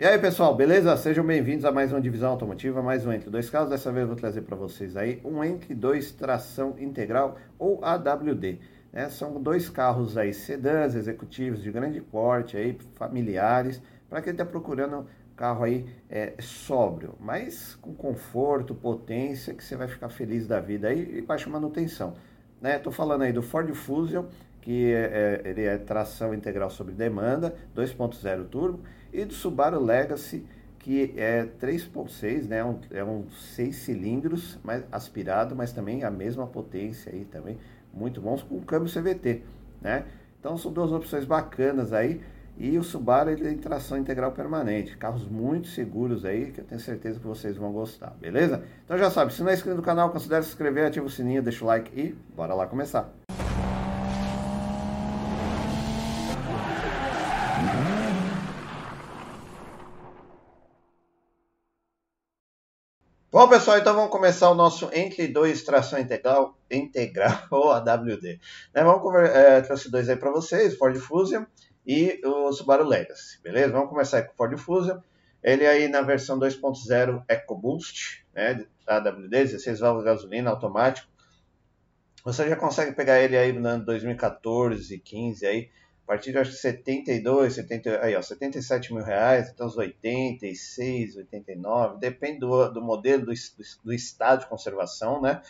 E aí pessoal, beleza? Sejam bem-vindos a mais uma divisão automotiva, mais um Entre Dois Carros. Dessa vez eu vou trazer para vocês aí um Entre Dois Tração Integral ou AWD. Né? São dois carros aí sedãs, executivos de grande porte, aí, familiares, para quem está procurando carro aí é, sóbrio, mas com conforto, potência, que você vai ficar feliz da vida aí e baixa manutenção. Né? falando aí do Ford Fusion, que é, é, ele é tração integral sob demanda, 2.0 turbo, e do Subaru Legacy, que é 3.6, né? Um, é um 6 cilindros, mas aspirado, mas também a mesma potência aí também, muito bons, com câmbio CVT, né? Então são duas opções bacanas aí. E o Subaru ele tem tração integral permanente. Carros muito seguros aí, que eu tenho certeza que vocês vão gostar, beleza? Então já sabe, se não é inscrito no canal, considere se inscrever, ativa o sininho, deixa o like e bora lá começar. Bom, pessoal, então vamos começar o nosso Entre 2 Tração Integral, integral ou AWD. Né, vamos é, trouxe dois aí para vocês, Ford Fusion e o Subaru Legacy, beleza? Vamos começar com o Ford Fusion. Ele aí na versão 2.0 EcoBoost, né, AWD, 16 válvulas de gasolina, automático. Você já consegue pegar ele aí no ano 2014, 15 aí, partir de acho que 72, 70, aí, ó, 77 mil reais, até uns 86, 89, depende do, do modelo, do, do, estado de conservação, né?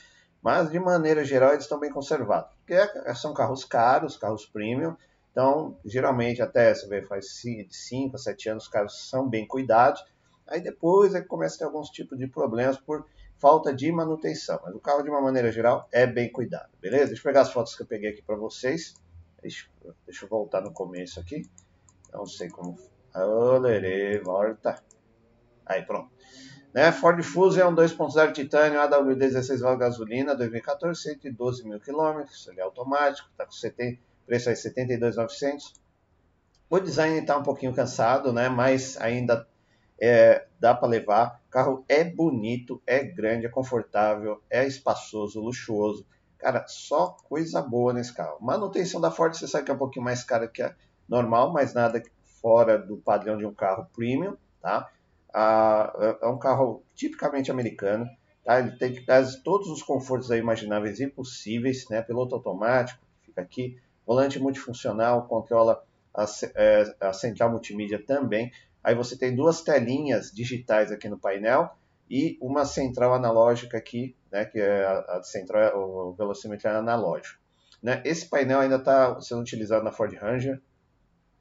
Mas de maneira geral eles estão bem conservados, porque é, são carros caros, carros premium, então geralmente até você vê, faz 5 a 7 anos os carros são bem cuidados, aí depois é que começa a ter alguns tipos de problemas por falta de manutenção, mas o carro de uma maneira geral é bem cuidado, beleza? Deixa eu pegar as fotos que eu peguei aqui para vocês. Deixa, deixa eu voltar no começo aqui. Não sei como. Olerê, volta. Aí, pronto. Né? Ford Fusion 2.0 titânio, AWD 16 válvulas gasolina, 2014, 112 mil quilômetros. Ele é automático, está com 70, preço aí 72,900. O design está um pouquinho cansado, né? mas ainda é, dá para levar. O carro é bonito, é grande, é confortável, é espaçoso, luxuoso. Cara, só coisa boa nesse carro. Manutenção da Ford, você sabe que é um pouquinho mais cara que a normal, mas nada fora do padrão de um carro premium, tá? Ah, é, é um carro tipicamente americano, tá? Ele tem dar todos os confortos imagináveis e possíveis, né? Piloto automático, fica aqui, volante multifuncional, controla a, é, a central multimídia também. Aí você tem duas telinhas digitais aqui no painel e uma central analógica aqui, né, que é a, a central, o velocímetro é analógico. Né? Esse painel ainda está sendo utilizado na Ford Ranger,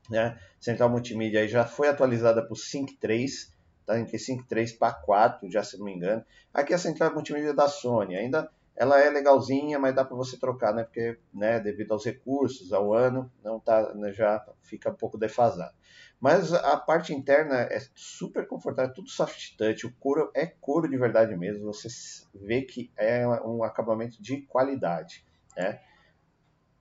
né? Central multimídia aí já foi atualizada para o Sync 3, tá? Entre Sync 3 para 4, já se não me engano. Aqui a central multimídia da Sony, ainda ela é legalzinha, mas dá para você trocar, né? Porque, né, devido aos recursos, ao ano, não tá, né, já fica um pouco defasado. Mas a parte interna é super confortável, tudo soft touch, o couro é couro de verdade mesmo, você vê que é um acabamento de qualidade, né?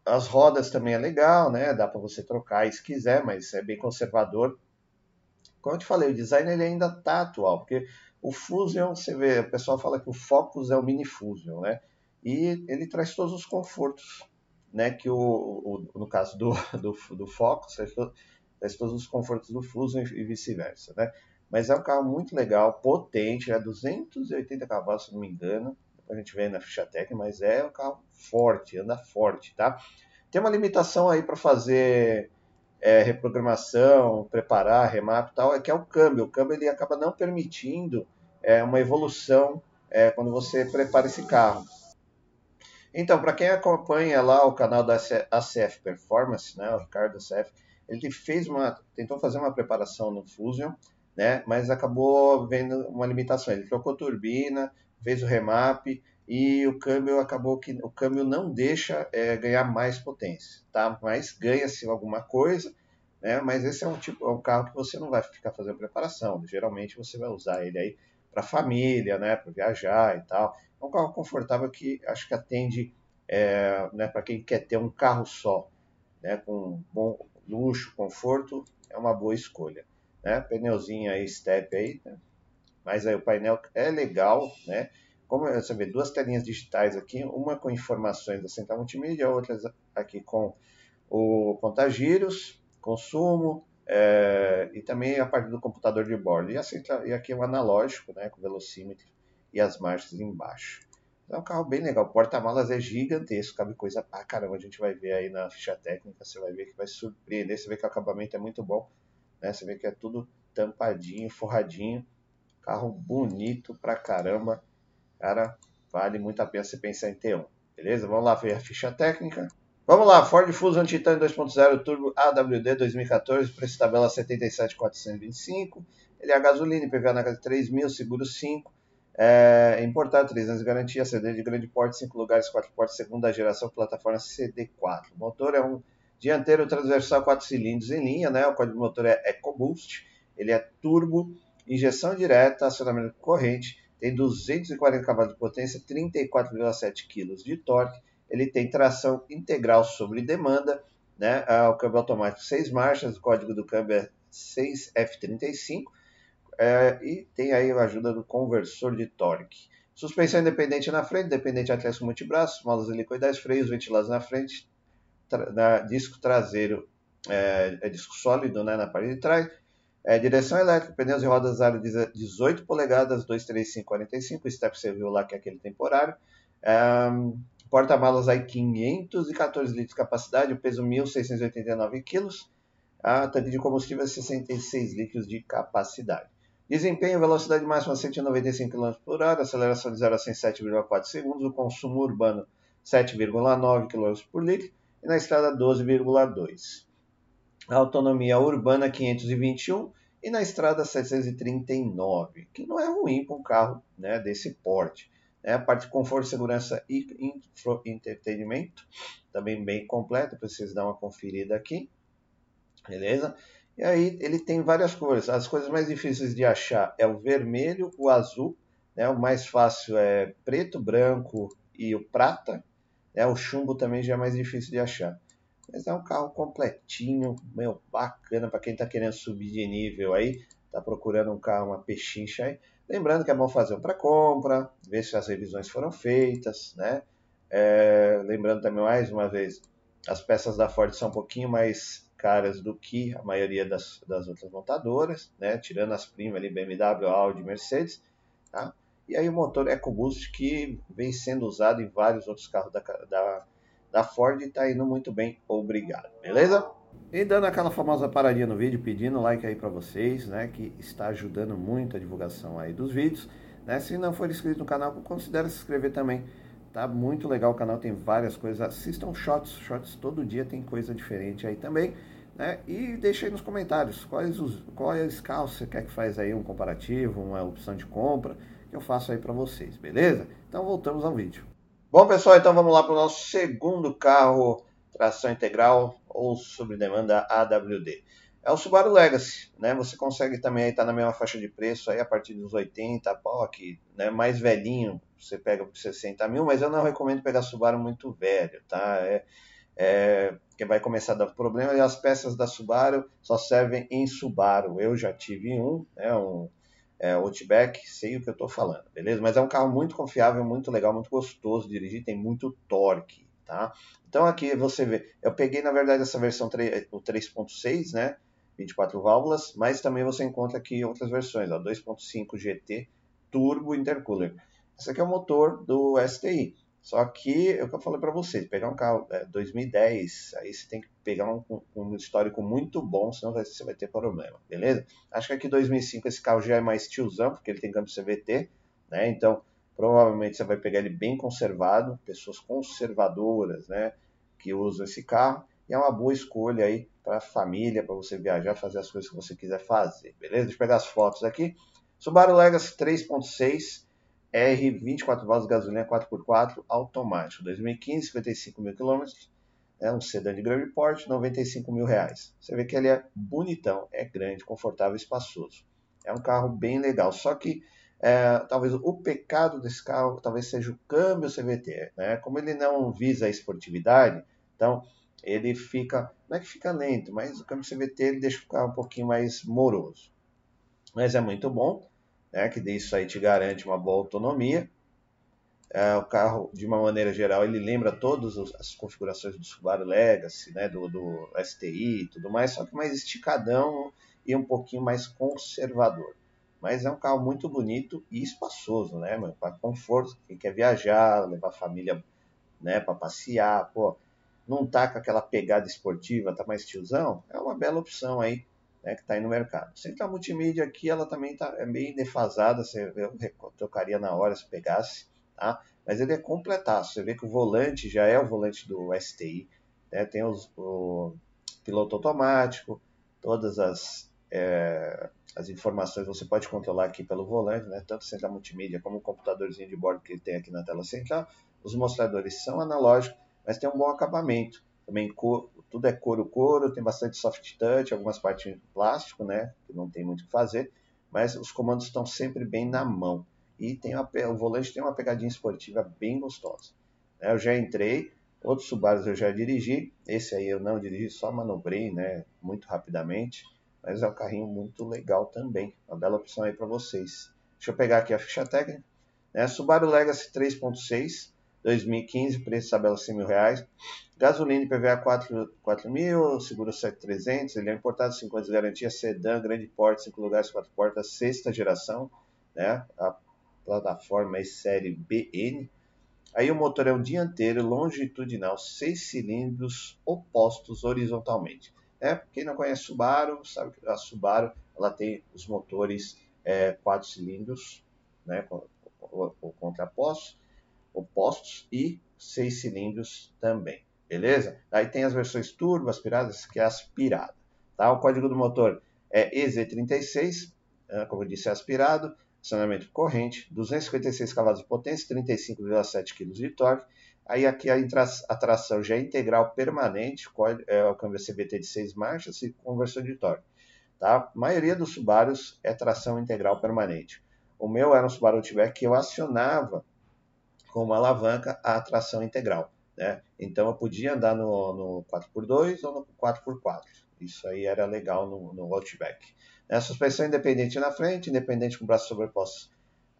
As rodas também é legal, né? Dá para você trocar se quiser, mas é bem conservador. Como eu te falei, o design ele ainda tá atual, porque o Fusion, você vê, o pessoal fala que o Focus é o Mini Fusion, né? E ele traz todos os confortos, né? Que o, o no caso do, do, do Focus, traz todos os confortos do Fusion e vice-versa, né? Mas é um carro muito legal, potente, é 280 cavalos, se não me engano. A gente vê na ficha técnica, mas é um carro forte, anda forte, tá? Tem uma limitação aí para fazer é, reprogramação, preparar, remap e tal, é que é o câmbio. O câmbio ele acaba não permitindo é, uma evolução é, quando você prepara esse carro. Então, para quem acompanha lá o canal da ACF Performance, né, o Ricardo ACF, ele fez uma, tentou fazer uma preparação no Fusion, né, mas acabou vendo uma limitação. Ele trocou turbina, fez o remap e o câmbio acabou que o câmbio não deixa é, ganhar mais potência, tá? Mas ganha-se alguma coisa, né? Mas esse é um tipo, é um carro que você não vai ficar fazendo preparação. Geralmente você vai usar ele aí para família, né? Para viajar e tal. É um carro confortável que acho que atende, é, né? Para quem quer ter um carro só, né? Com bom luxo, conforto, é uma boa escolha, né? Pneuzinho aí, step aí, né? mas aí o painel é legal, né? Como você vê, duas telinhas digitais aqui, uma com informações da central multimídia, outra aqui com o contagiros, consumo, é, e também a parte do computador de bordo. E, assim, e aqui é o analógico, né, com velocímetro e as marchas embaixo. É um carro bem legal. O porta-malas é gigantesco, cabe coisa pra caramba. A gente vai ver aí na ficha técnica, você vai ver que vai surpreender. Você vê que o acabamento é muito bom, né? Você vê que é tudo tampadinho, forradinho. Carro bonito pra caramba. Cara, vale muito a pena você pensar em ter um. Beleza? Vamos lá ver a ficha técnica. Vamos lá, Ford Fusion Titan 2.0 Turbo AWD 2014, preço tabela 77,425. Ele é a gasolina, IPVA na casa de 3 mil, seguro 5. É, importado, 3 anos de garantia, CD de grande porte, 5 lugares, 4 portas, segunda geração, plataforma CD4. O motor é um dianteiro transversal 4 cilindros em linha, né? o código do motor é EcoBoost, ele é turbo, injeção direta, acionamento corrente, tem 240 cavalos de potência, 34,7 kg de torque, ele tem tração integral sobre demanda, né? Ah, o câmbio automático 6 marchas, o código do câmbio é 6F35 é, e tem aí a ajuda do conversor de torque. Suspensão independente na frente, dependente acesso multibraço, molas helicoidais, freios ventilados na frente, na, disco traseiro é, é, disco sólido né, na parte de trás, é, direção elétrica, pneus e rodas aro 18 polegadas, 23545, step você viu lá que é aquele temporário. É, Porta-malas aí 514 litros de capacidade, o peso 1.689 kg. A tanque de combustível é 66 litros de capacidade. Desempenho, velocidade máxima 195 km por hora, aceleração de 0 a 100 7,4 segundos, o consumo urbano 7,9 km por litro e na estrada 12,2. A autonomia urbana 521 e na estrada 739, que não é ruim para um carro né, desse porte. É a parte de conforto, segurança e entretenimento, também bem completa, para vocês dar uma conferida aqui. Beleza? E aí ele tem várias cores. As coisas mais difíceis de achar é o vermelho, o azul, né? o mais fácil é preto, branco e o prata. Né? O chumbo também já é mais difícil de achar. Mas é um carro completinho, meu, bacana para quem está querendo subir de nível aí, está procurando um carro, uma pechincha aí. Lembrando que é bom fazer um pré-compra, ver se as revisões foram feitas, né? É, lembrando também mais uma vez, as peças da Ford são um pouquinho mais caras do que a maioria das, das outras montadoras, né? Tirando as primas ali, BMW, Audi, Mercedes, tá? E aí o motor EcoBoost que vem sendo usado em vários outros carros da, da, da Ford está indo muito bem, obrigado, beleza? E dando aquela famosa paradinha no vídeo, pedindo like aí para vocês, né, que está ajudando muito a divulgação aí dos vídeos, né? Se não for inscrito no canal, considere se inscrever também. Tá muito legal o canal, tem várias coisas. Assistam shots, shots todo dia tem coisa diferente aí também, né? E deixe aí nos comentários quais os quais carros você quer que faz aí um comparativo, uma opção de compra, que eu faço aí para vocês, beleza? Então voltamos ao vídeo. Bom, pessoal, então vamos lá para o nosso segundo carro tração integral ou sob demanda AWD. É o Subaru Legacy, né? Você consegue também estar tá na mesma faixa de preço aí a partir dos 80, POC, né? Mais velhinho, você pega por 60 mil, mas eu não recomendo pegar Subaru muito velho, tá? É, é, que vai começar a dar problema e as peças da Subaru só servem em Subaru. Eu já tive um, né? Um é, Outback, sei o que eu estou falando, beleza? Mas é um carro muito confiável, muito legal, muito gostoso de dirigir, tem muito torque, tá? Então aqui você vê, eu peguei na verdade essa versão 3, o 3.6, né? 24 válvulas, mas também você encontra aqui outras versões, 2.5 GT Turbo Intercooler. Esse aqui é o motor do STI. Só que é o que eu falei para vocês, pegar um carro é, 2010, aí você tem que pegar um, um, histórico muito bom, senão você vai ter problema, beleza? Acho que aqui 2005 esse carro já é mais tiozão, porque ele tem câmbio CVT, né? Então provavelmente você vai pegar ele bem conservado, pessoas conservadoras, né, que usam esse carro, e é uma boa escolha aí para a família, para você viajar, fazer as coisas que você quiser fazer, beleza? Deixa eu pegar as fotos aqui. Subaru Legacy 3.6 R 24 válvulas gasolina 4x4 automático, 2015, 55 mil quilômetros, é um sedã de grande porte, 95 mil reais. Você vê que ele é bonitão, é grande, confortável, espaçoso. É um carro bem legal, só que é, talvez o pecado desse carro talvez seja o câmbio CVT, né? Como ele não visa a esportividade, então ele fica, não é que fica lento, mas o câmbio CVT ele deixa o carro um pouquinho mais moroso. Mas é muito bom, né? Que isso aí te garante uma boa autonomia. É, o carro, de uma maneira geral, ele lembra todas as configurações do Subaru Legacy, né, do, do STI e tudo mais, só que mais esticadão e um pouquinho mais conservador. Mas é um carro muito bonito e espaçoso, né, Para conforto, quem quer viajar, levar a família, né, para passear, pô, não tá com aquela pegada esportiva, tá mais tiozão, é uma bela opção aí, né, que está aí no mercado. Central multimídia aqui, ela também tá, é meio defasada, você, eu trocaria na hora se pegasse, tá? Mas ele é completaço. Você vê que o volante já é o volante do STI, né? tem os, o piloto automático, todas as, é, as informações você pode controlar aqui pelo volante, né? tanto central multimídia como o computadorzinho de bordo que ele tem aqui na tela central. Os mostradores são analógicos, mas tem um bom acabamento. Também cor, tudo é couro-couro, tem bastante soft touch, algumas partes de plástico, né? que não tem muito o que fazer, mas os comandos estão sempre bem na mão e tem uma, o volante tem uma pegadinha esportiva bem gostosa. Eu já entrei, outros Subarus eu já dirigi, esse aí eu não dirigi, só manobrei né, muito rapidamente, mas é um carrinho muito legal também, uma bela opção aí para vocês. Deixa eu pegar aqui a ficha técnica. Né? Subaru Legacy 3.6, 2015, preço tabela 100 mil reais. Gasolina e PVA 4, 4 mil, seguro 7300, ele é importado 50 de garantia, sedã, grande porte, 5 lugares, 4 portas, sexta geração, né? A plataforma é série BN. Aí o motor é um dianteiro longitudinal, seis cilindros opostos horizontalmente. É, quem não conhece Subaru, sabe que a Subaru ela tem os motores é, quatro cilindros, né, contrapostos, opostos e seis cilindros também, beleza? Aí tem as versões turbo, aspiradas, que é aspirada. Tá? O código do motor é EZ36, né, como eu disse, é aspirado acionamento corrente, 256 cavalos de potência, 35,7 kg de torque. Aí aqui a, tração já é integral permanente, é o câmbio CVT de 6 marchas e conversão de torque. Tá? A maioria dos Subarus é tração integral permanente. O meu era um Subaru Outback que eu acionava com uma alavanca a tração integral. Né? Então eu podia andar no, no 4x2 ou no 4x4. Isso aí era legal no, no Outback. É, suspensão independente na frente, independente com braços sobrepostos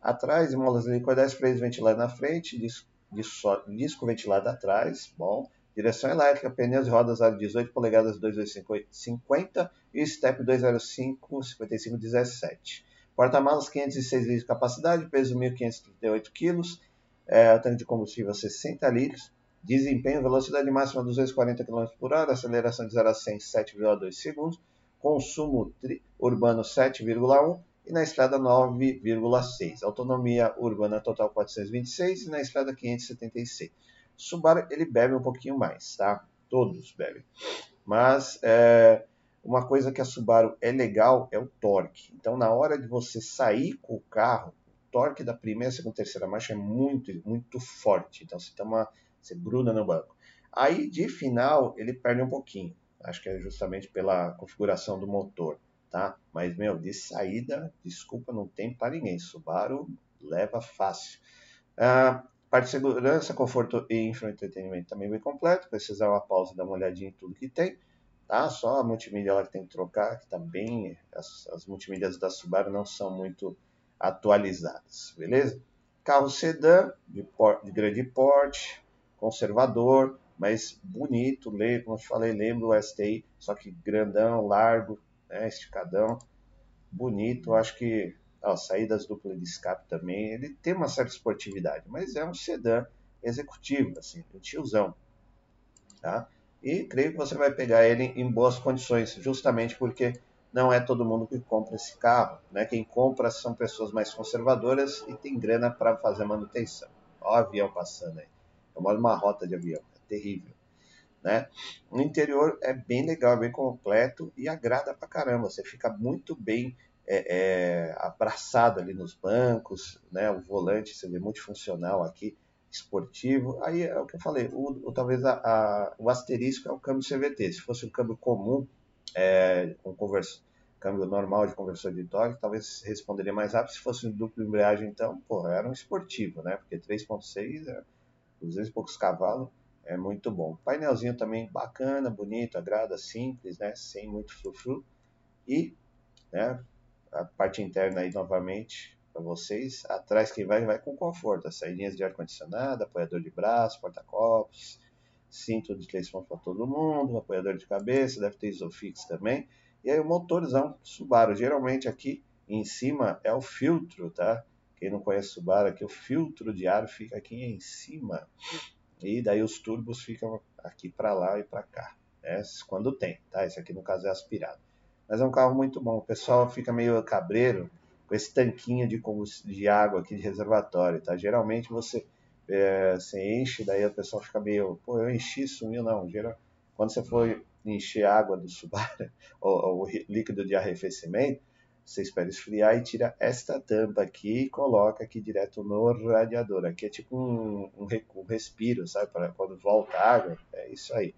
atrás, molas helicoidais, freios ventilados na frente, disco, disco, disco, ventilado atrás, bom. Direção elétrica, pneus e rodas aro 18 polegadas 2250 e step 205 55 17. Porta-malas 506 litros de capacidade, peso 1.538 kg, é, tanque de combustível 60 litros, desempenho, velocidade máxima 240 km por hora, aceleração de 0 a 100 7,2 segundos, consumo urbano 7,1 e na estrada 9,6. Autonomia urbana total 426 e na estrada 576. Subaru ele bebe um pouquinho mais, tá? Todos bebem. Mas é, uma coisa que a Subaru é legal é o torque. Então na hora de você sair com o carro, torque da primeira, segunda, terceira marcha é muito, muito forte. Então você toma, você gruda no banco. Aí de final ele perde um pouquinho. Acho que é justamente pela configuração do motor, tá? Mas, meu, de saída, desculpa, não tem para ninguém. Subaru leva fácil. Ah, parte de segurança, conforto e infoentretenimento também bem completo. Precisar uma pausa dar uma olhadinha em tudo que tem. Tá? Só a multimídia ela que tem que trocar, que está bem. As, as multimídias da Subaru não são muito atualizadas, beleza? Carro sedã, de, por, de grande porte, conservador, mas bonito, como eu te falei, lembro o STI, só que grandão, largo, né, esticadão, bonito, acho que ó, saídas duplas de escape também, ele tem uma certa esportividade, mas é um sedã executivo, assim, um tiozão, tá? E creio que você vai pegar ele em boas condições, justamente porque não é todo mundo que compra esse carro, né? Quem compra são pessoas mais conservadoras e tem grana para fazer manutenção. Olha o avião passando aí. Eu moro numa rota de avião terrível. Né? O interior é bem legal, é bem completo e agrada pra caramba. Você fica muito bem é, é, abraçado ali nos bancos, né? O volante você vê multifuncional aqui, esportivo. Aí é o que eu falei, o, o talvez a, a, o asterisco é o câmbio CVT. Se fosse um câmbio comum, é, com conversa, câmbio normal de conversor de torque, talvez responderia mais rápido. Se fosse um duplo embreagem, então, porra, era um esportivo, né? Porque 3.6 é 200 e poucos cavalos é muito bom. Painelzinho também bacana, bonito, agrada, simples, né? Sem muito frufru. E né, a parte interna aí novamente, para vocês. Atrás quem vai, vai com conforto. As saídas de ar-condicionado, apoiador de braço, porta-copos, cinto de pontos para todo mundo, apoiador de cabeça, deve ter Isofix também. E aí o motorzão Subaru. Geralmente aqui em cima é o filtro, tá? Quem não conhece Subaru aqui, o filtro de ar fica aqui em cima. E daí os turbos ficam aqui para lá e para cá. Né? Quando tem, tá? Esse aqui no caso é aspirado. Mas é um carro muito bom. O pessoal fica meio cabreiro com esse tanquinho de, de água aqui de reservatório, tá? Geralmente você, é, você enche, daí o pessoal fica meio, pô, eu enchi, sumiu, não. Geral, quando você for encher água do Subaru, ou, ou líquido de arrefecimento, você espera esfriar e tira esta tampa aqui e coloca aqui direto no radiador. Aqui é tipo um, um, um respiro, sabe? Para quando volta a água, é isso aí.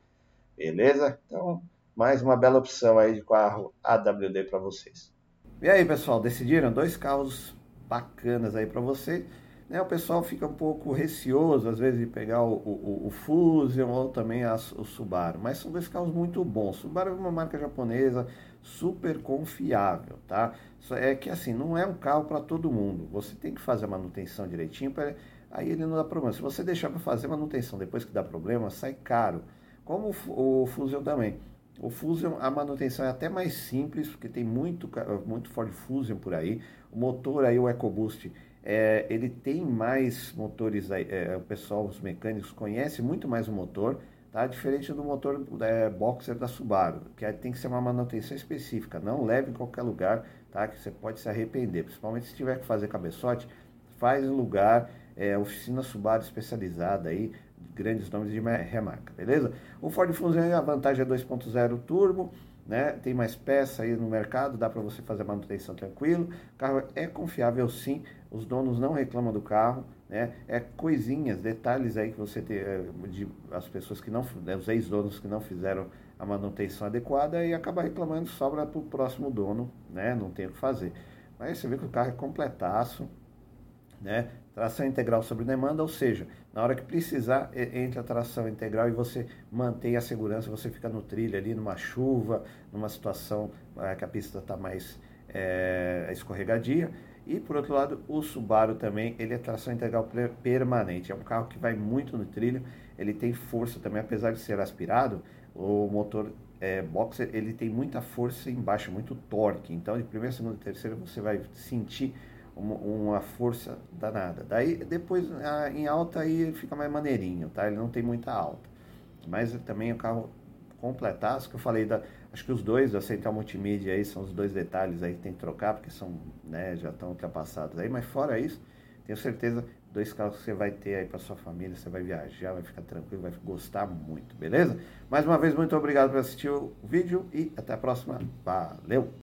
Beleza? Então, mais uma bela opção aí de carro AWD para vocês. E aí, pessoal, decidiram dois carros bacanas aí para você. Né, o pessoal fica um pouco receoso, às vezes, de pegar o, o, o Fusion ou também a, o Subaru, mas são dois carros muito bons. Subaru é uma marca japonesa super confiável, tá? É que assim, não é um carro para todo mundo. Você tem que fazer a manutenção direitinho, pra, aí ele não dá problema. Se você deixar para fazer manutenção depois que dá problema, sai caro. Como o, o Fusion também. O Fusion, a manutenção é até mais simples, porque tem muito, muito Ford Fusion por aí. O motor aí, o EcoBoost, é, ele tem mais motores, é, o pessoal, os mecânicos conhecem muito mais o motor, tá? Diferente do motor é, Boxer da Subaru, que tem que ser uma manutenção específica, não leve em qualquer lugar, tá? Que você pode se arrepender, principalmente se tiver que fazer cabeçote, faz em lugar, é, oficina Subaru especializada aí, grandes nomes de remarca, beleza? O Ford Fusion, a vantagem é 2.0 turbo, né? Tem mais peça aí no mercado, dá para você fazer manutenção tranquilo. O carro é confiável sim, os donos não reclamam do carro, né? É coisinhas, detalhes aí que você tem, eh, de as pessoas que não, né, os ex-donos que não fizeram a manutenção adequada e acaba reclamando, sobra para o próximo dono, né? Não tem o que fazer. Mas você vê que o carro é completaço, né? Tração integral sobre demanda, ou seja, na hora que precisar, entra a tração integral e você mantém a segurança, você fica no trilho ali, numa chuva, numa situação é, que a pista está mais é, escorregadia. E por outro lado, o Subaru também, ele é tração integral permanente. É um carro que vai muito no trilho, ele tem força também, apesar de ser aspirado, o motor é, boxer ele tem muita força embaixo, muito torque. Então, de primeira, segunda e terceira você vai sentir uma, força danada. Daí depois em alta aí fica mais maneirinho, tá? Ele não tem muita alta. Mas também o carro completaço, que eu falei da. Acho que os dois da Central Multimídia aí são os dois detalhes aí que tem que trocar, porque são, né, já estão ultrapassados aí, mas fora isso, tenho certeza, dois carros que você vai ter aí para sua família, você vai viajar, vai ficar tranquilo, vai gostar muito, beleza? Mais uma vez, muito obrigado por assistir o vídeo e até a próxima. Valeu!